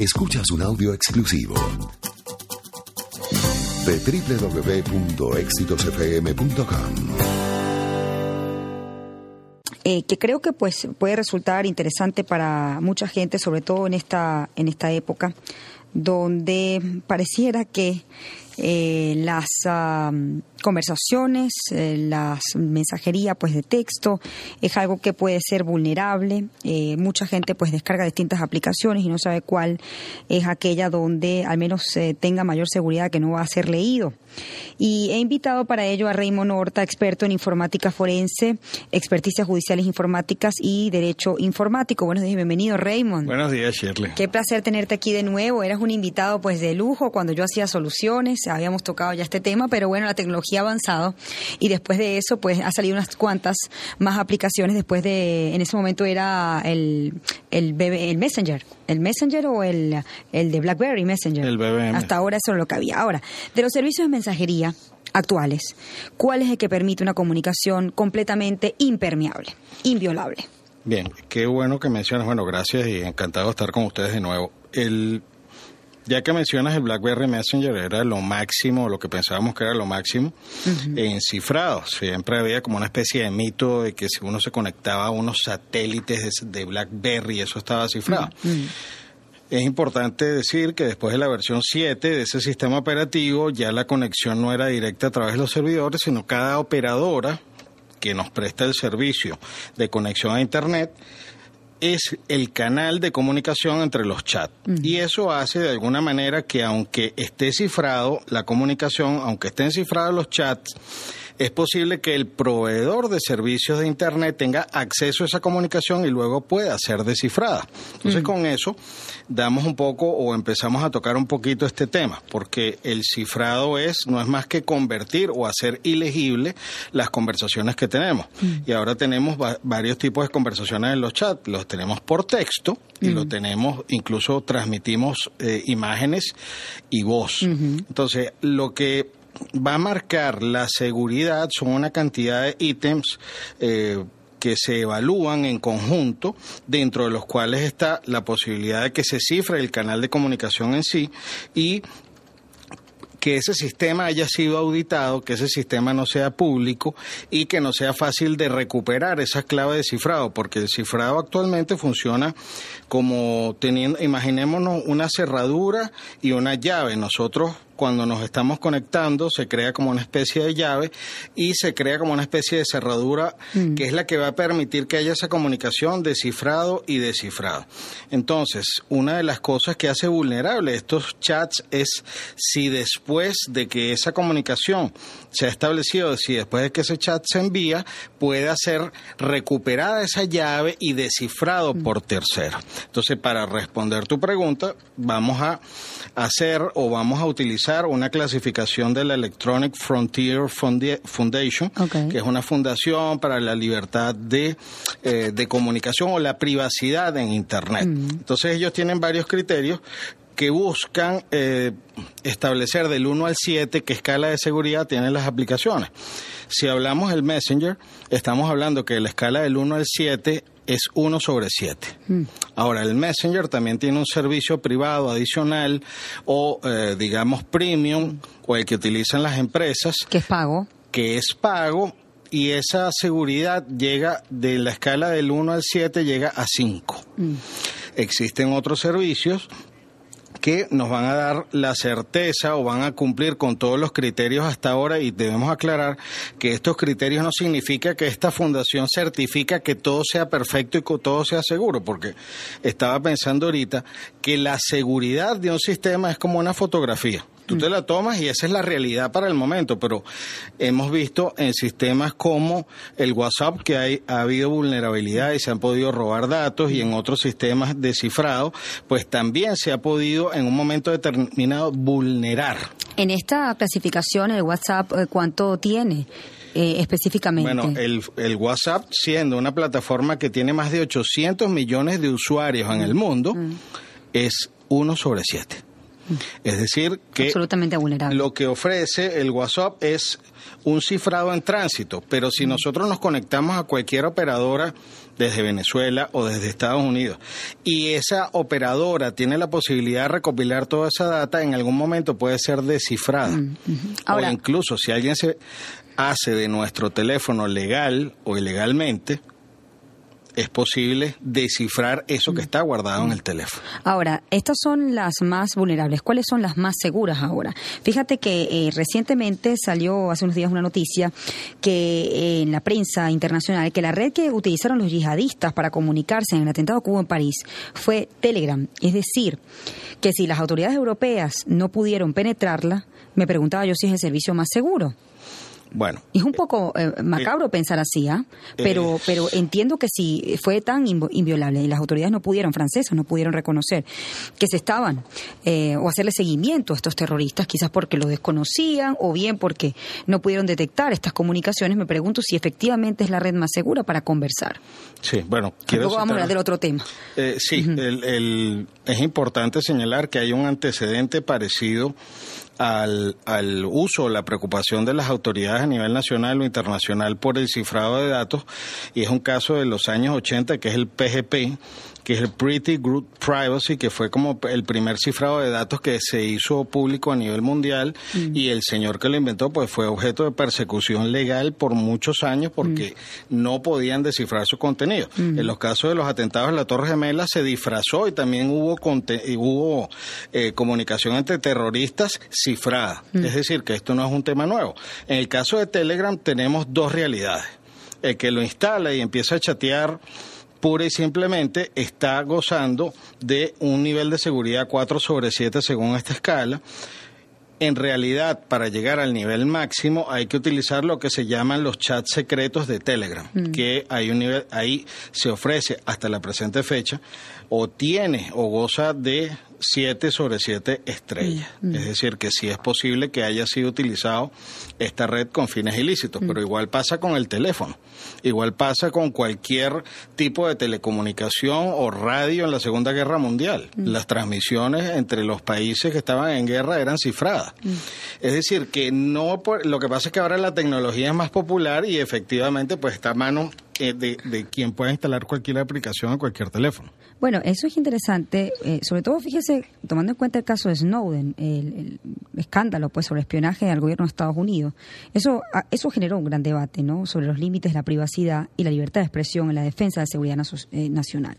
Escuchas un audio exclusivo de www.exitosfm.com. Eh, que creo que pues puede resultar interesante para mucha gente, sobre todo en esta en esta época, donde pareciera que eh, las conversaciones, eh, la mensajería pues de texto es algo que puede ser vulnerable. Eh, mucha gente pues descarga distintas aplicaciones y no sabe cuál es aquella donde al menos tenga mayor seguridad que no va a ser leído. Y he invitado para ello a Raymond Horta, experto en informática forense, experticias judiciales informáticas y derecho informático. Buenos días, bienvenido Raymond. Buenos días, Shirley. Qué placer tenerte aquí de nuevo. Eras un invitado pues de lujo cuando yo hacía soluciones, habíamos tocado ya este tema, pero bueno, la tecnología ha avanzado y después de eso pues ha salido unas cuantas más aplicaciones. Después de, en ese momento era el, el, el Messenger, el Messenger o el, el de BlackBerry Messenger. El BBM. Hasta ahora eso es lo que había. Ahora, de los servicios de mensajería actuales, ¿cuál es el que permite una comunicación completamente impermeable, inviolable? Bien, qué bueno que mencionas. Bueno, gracias y encantado de estar con ustedes de nuevo. El ya que mencionas el BlackBerry Messenger, era lo máximo, lo que pensábamos que era lo máximo en cifrado. Siempre había como una especie de mito de que si uno se conectaba a unos satélites de, BlackBerry, eso estaba cifrado. Es importante decir que después de la versión 7 de ese sistema operativo ya la conexión no era directa a través de los servidores, sino cada operadora que nos presta el servicio de conexión a Internet es el canal de comunicación entre los chats. Y eso hace de alguna manera que aunque esté cifrado la comunicación, aunque estén cifrados los chats, es posible que el proveedor de servicios de Internet tenga acceso a esa comunicación y luego pueda ser descifrada. Entonces, con eso damos un poco o empezamos a tocar un poquito este tema, porque el cifrado es no es más que convertir o hacer ilegible las conversaciones que tenemos. Y ahora tenemos varios tipos de conversaciones en los chats. Los tenemos por texto y lo tenemos, incluso transmitimos eh, imágenes y voz. Entonces, lo que va a marcar la seguridad son una cantidad de ítems eh, que se evalúan en conjunto, dentro de los cuales está la posibilidad de que se cifre el canal de comunicación en sí y que ese sistema haya sido auditado, que ese sistema no sea público y que no sea fácil de recuperar esa clave de cifrado, porque el cifrado actualmente funciona como teniendo, imaginémonos una cerradura y una llave. Nosotros cuando nos estamos conectando se crea como una especie de llave y se crea como una especie de cerradura mm. que es la que va a permitir que haya esa comunicación de cifrado y descifrado. Entonces, una de las cosas que hace vulnerable estos chats es si después de que esa comunicación se ha establecido, si después de que ese chat se envía, puede ser recuperada esa llave y descifrado por tercero. Entonces, para responder tu pregunta, vamos a hacer o vamos a utilizar una clasificación de la Electronic Frontier Foundation, que es una fundación para la libertad de, eh, de comunicación o la privacidad en Internet. Mm. Entonces ellos tienen varios criterios que buscan eh, establecer del 1 al 7 qué escala de seguridad tienen las aplicaciones. Si hablamos del Messenger, estamos hablando que la escala del 1 al 7 es 1 sobre 7. Mm. Ahora, el Messenger también tiene un servicio privado adicional o, eh, digamos, premium, o el que utilizan las empresas. Que es pago. Que es pago y esa seguridad llega de la escala del 1 al 7 llega a 5. Existen otros servicios que nos van a dar la certeza o van a cumplir con todos los criterios hasta ahora y debemos aclarar que estos criterios no significa que esta fundación certifica que todo sea perfecto y que todo sea seguro, porque estaba pensando ahorita que la seguridad de un sistema es como una fotografía. Tú te la tomas y esa es la realidad para el momento, pero hemos visto en sistemas como el WhatsApp que hay, ha habido vulnerabilidad y se han podido robar datos y en otros sistemas descifrados, pues también se ha podido en un momento determinado vulnerar. En esta clasificación, el WhatsApp, eh, ¿cuánto tiene? eh, específicamente? Bueno, el, el WhatsApp, siendo una plataforma que tiene más de 800 millones de usuarios en el mundo, es uno sobre siete. Es decir, que Absolutamente vulnerable. lo que ofrece el WhatsApp es un cifrado en tránsito, pero si nosotros nos conectamos a cualquier operadora desde Venezuela o desde Estados Unidos y esa operadora tiene la posibilidad de recopilar toda esa data, en algún momento puede ser descifrada. Ahora- o incluso si alguien se hace de nuestro teléfono legal o ilegalmente, es posible descifrar eso que está guardado en el teléfono. Ahora, estas son las más vulnerables. ¿Cuáles son las más seguras ahora? Fíjate que eh, recientemente salió hace unos días una noticia que eh, en la prensa internacional que la red que utilizaron los yihadistas para comunicarse en el atentado que hubo en París fue Telegram. Es decir, que si las autoridades europeas no pudieron penetrarla, me preguntaba yo si es el servicio más seguro. Bueno, es un poco eh, macabro pensar así, ¿ah? Pero, Eh. pero entiendo que si fue tan inviolable y las autoridades no pudieron, francesas, no pudieron reconocer que se estaban eh, o hacerle seguimiento a estos terroristas, quizás porque lo desconocían o bien porque no pudieron detectar estas comunicaciones, me pregunto si efectivamente es la red más segura para conversar. sí, bueno, quiero Luego vamos a hablar del otro tema. Eh, sí, el- el- es importante señalar que hay un antecedente parecido al, al uso la preocupación de las autoridades a nivel nacional o internacional por el cifrado de datos y es un caso de los años 80 que es el PGP que es el Pretty Good Privacy, que fue como el primer cifrado de datos que se hizo público a nivel mundial y el señor que lo inventó pues fue objeto de persecución legal por muchos años porque no podían descifrar su contenido. En los casos de los atentados en la Torre Gemela se disfrazó y también hubo hubo eh, comunicación entre terroristas cifrada. Es decir, que esto no es un tema nuevo. En el caso de Telegram tenemos dos realidades. El que lo instala y empieza a chatear pura y simplemente está gozando de un nivel de seguridad 4 sobre 7 según esta escala. En realidad, para llegar al nivel máximo hay que utilizar lo que se llaman los chats secretos de Telegram, que hay un nivel, ahí se ofrece hasta la presente fecha, o tiene o goza de 7 sobre 7 estrellas. Es decir, que sí es posible que haya sido utilizado esta red con fines ilícitos, pero igual pasa con el teléfono, igual pasa con cualquier tipo de telecomunicación o radio en la Segunda Guerra Mundial. Las transmisiones entre los países que estaban en guerra eran cifradas. Es decir, que no por- lo que pasa es que ahora la tecnología es más popular y efectivamente pues está a mano eh, de, quien pueda instalar cualquier aplicación en cualquier teléfono. Bueno, eso es interesante, eh, sobre todo fíjese, tomando en cuenta el caso de Snowden, el, escándalo pues sobre espionaje al gobierno de Estados Unidos. Eso ah, eso generó un gran debate, ¿no? Sobre los límites de la privacidad y la libertad de expresión en la defensa de la seguridad eh, nacional.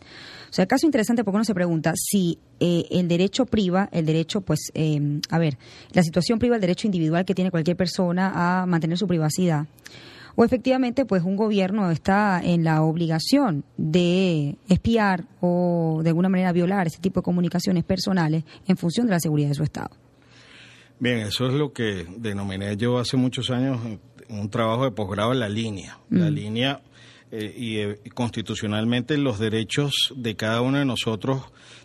O sea, el caso interesante porque uno se pregunta si eh, el derecho priva, el derecho, pues, eh, a ver, la situación priva el derecho individual que tiene cualquier persona a mantener su privacidad o efectivamente pues un gobierno está en la obligación de espiar o de alguna manera violar ese tipo de comunicaciones personales en función de la seguridad de su Estado. Bien, eso es lo que denominé yo hace muchos años un trabajo de posgrado en la línea. La línea eh, y eh, constitucionalmente los derechos de cada uno de nosotros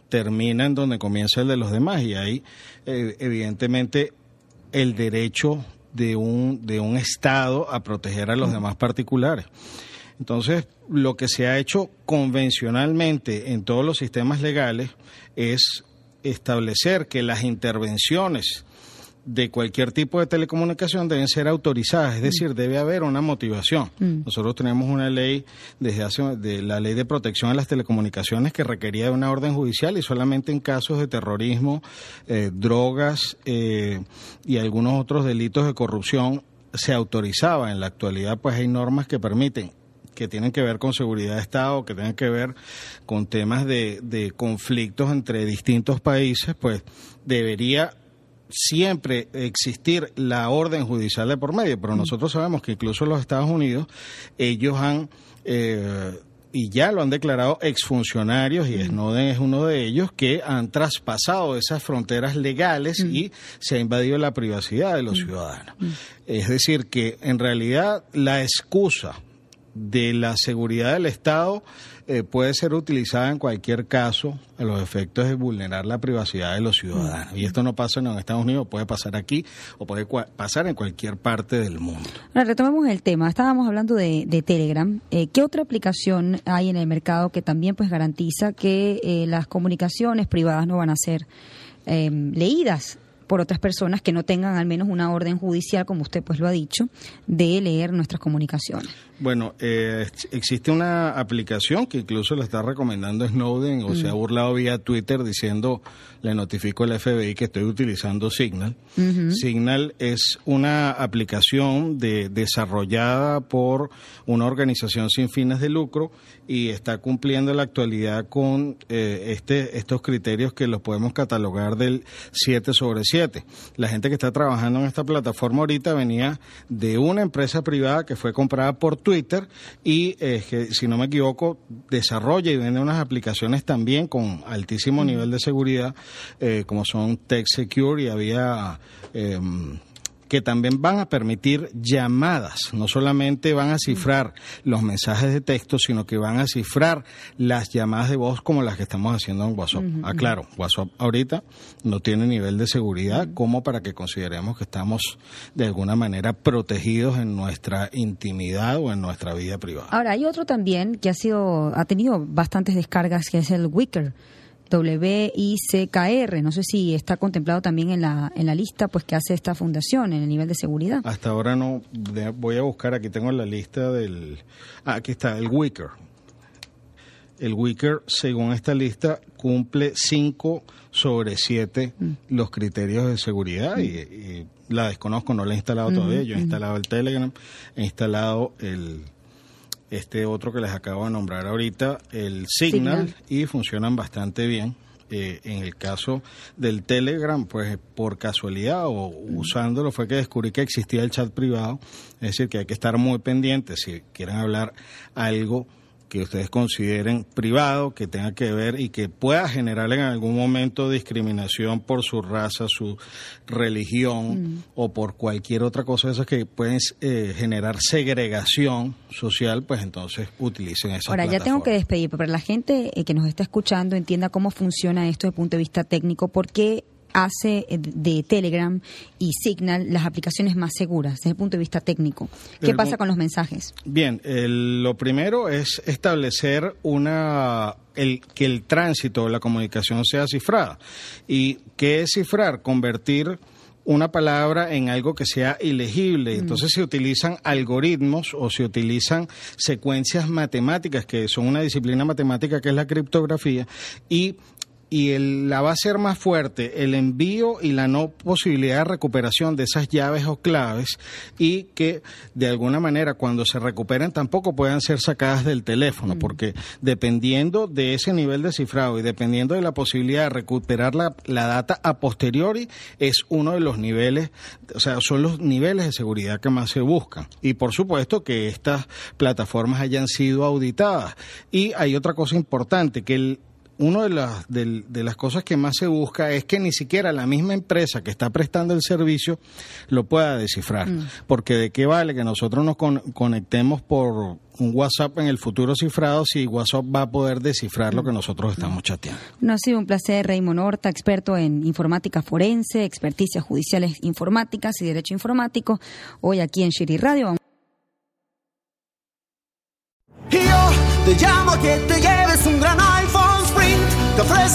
terminan donde comienza el de los demás y ahí eh, evidentemente el derecho de un de un estado a proteger a los demás particulares. Entonces, lo que se ha hecho convencionalmente en todos los sistemas legales es establecer que las intervenciones de cualquier tipo de telecomunicación deben ser autorizadas, es decir, debe haber una motivación. Nosotros tenemos una ley desde hace de la ley de protección de las telecomunicaciones que requería de una orden judicial y solamente en casos de terrorismo, eh, drogas eh, y algunos otros delitos de corrupción se autorizaba. En la actualidad, pues hay normas que permiten que tienen que ver con seguridad de Estado, que tienen que ver con temas de, de conflictos entre distintos países, pues debería siempre existir la orden judicial de por medio, pero nosotros sabemos que incluso en los Estados Unidos ellos han eh, y ya lo han declarado exfuncionarios, y Snowden es uno de ellos, que han traspasado esas fronteras legales y se ha invadido la privacidad de los ciudadanos. Es decir, que en realidad la excusa de la seguridad del Estado eh, puede ser utilizada en cualquier caso a los efectos de vulnerar la privacidad de los ciudadanos. Y esto no pasa en Estados Unidos, puede pasar aquí o puede pasar en cualquier parte del mundo. Ahora, retomemos el tema. Estábamos hablando de, Telegram. Eh, ¿Qué otra aplicación hay en el mercado que también pues garantiza que eh, las comunicaciones privadas no van a ser leídas por otras personas que no tengan al menos una orden judicial, como usted pues lo ha dicho, de leer nuestras comunicaciones. Bueno, eh, existe una aplicación que incluso la está recomendando Snowden o se ha burlado vía Twitter diciendo, le notifico al FBI que estoy utilizando Signal. Signal es una aplicación de, desarrollada por una organización sin fines de lucro y está cumpliendo en la actualidad con eh, este, estos criterios que los podemos catalogar del 7 sobre 7. La gente que está trabajando en esta plataforma ahorita venía de una empresa privada que fue comprada por Twitter y, eh, que, si no me equivoco, desarrolla y vende unas aplicaciones también con altísimo nivel de seguridad, eh, como son Tech Secure y había em, que también van a permitir llamadas, no solamente van a cifrar los mensajes de texto, sino que van a cifrar las llamadas de voz como las que estamos haciendo en WhatsApp. Aclaro, WhatsApp ahorita no tiene nivel de seguridad como para que consideremos que estamos de alguna manera protegidos en nuestra intimidad o en nuestra vida privada. Ahora, hay otro también que ha sido ha tenido bastantes descargas que es el Wicker. WICKR. No sé si está contemplado también en la, en la lista pues que hace esta fundación en el nivel de seguridad. Hasta ahora no. Voy a buscar, aquí tengo la lista del... Ah, aquí está, el Wicker. El Wicker, según esta lista, cumple 5 sobre 7 mm. los criterios de seguridad y, la desconozco, no la he instalado todavía. Yo he instalado el Telegram, he instalado el este otro que les acabo de nombrar ahorita, el Signal, y funcionan bastante bien. Eh, en el caso del Telegram, pues por casualidad o usándolo fue que descubrí que existía el chat privado, es decir, que hay que estar muy pendientes si quieren hablar algo que ustedes consideren privado, que tenga que ver y que pueda generar en algún momento discriminación por su raza, su religión mm. o por cualquier otra cosa de esas que pueden eh, generar segregación social, pues entonces utilicen esa Ahora, ya tengo que despedir, pero para la gente eh, que nos está escuchando entienda cómo funciona esto desde el punto de vista técnico, porque hace eh, de Telegram y Signal las aplicaciones más seguras desde el punto de vista técnico. ¿Qué pasa con los mensajes? Bien, lo primero es establecer una el, que el tránsito o la comunicación sea cifrada. ¿Y qué es cifrar? Convertir una palabra en algo que sea ilegible. Mm. Entonces se utilizan algoritmos o se utilizan secuencias matemáticas, que son una disciplina matemática que es la criptografía, y y el, la va a ser más fuerte el envío y la no posibilidad de recuperación de esas llaves o claves y que de alguna manera cuando se recuperen tampoco puedan ser sacadas del teléfono, porque dependiendo de ese nivel de cifrado y dependiendo de la posibilidad de recuperar la, la data a posteriori, es uno de los niveles, o sea, son los niveles de seguridad que más se buscan. Y por supuesto que estas plataformas hayan sido auditadas. Y hay otra cosa importante, que el, una de las, de, las cosas que más se busca es que ni siquiera la misma empresa que está prestando el servicio lo pueda descifrar. Mm. Porque de qué vale que nosotros nos conectemos por un WhatsApp en el futuro cifrado si WhatsApp va a poder descifrar lo que nosotros estamos chateando. No ha sido un placer, Raymond Horta, experto en informática forense, experticias judiciales informáticas y derecho informático, hoy aquí en Shiri Radio. Te llamo a que te lleves un gran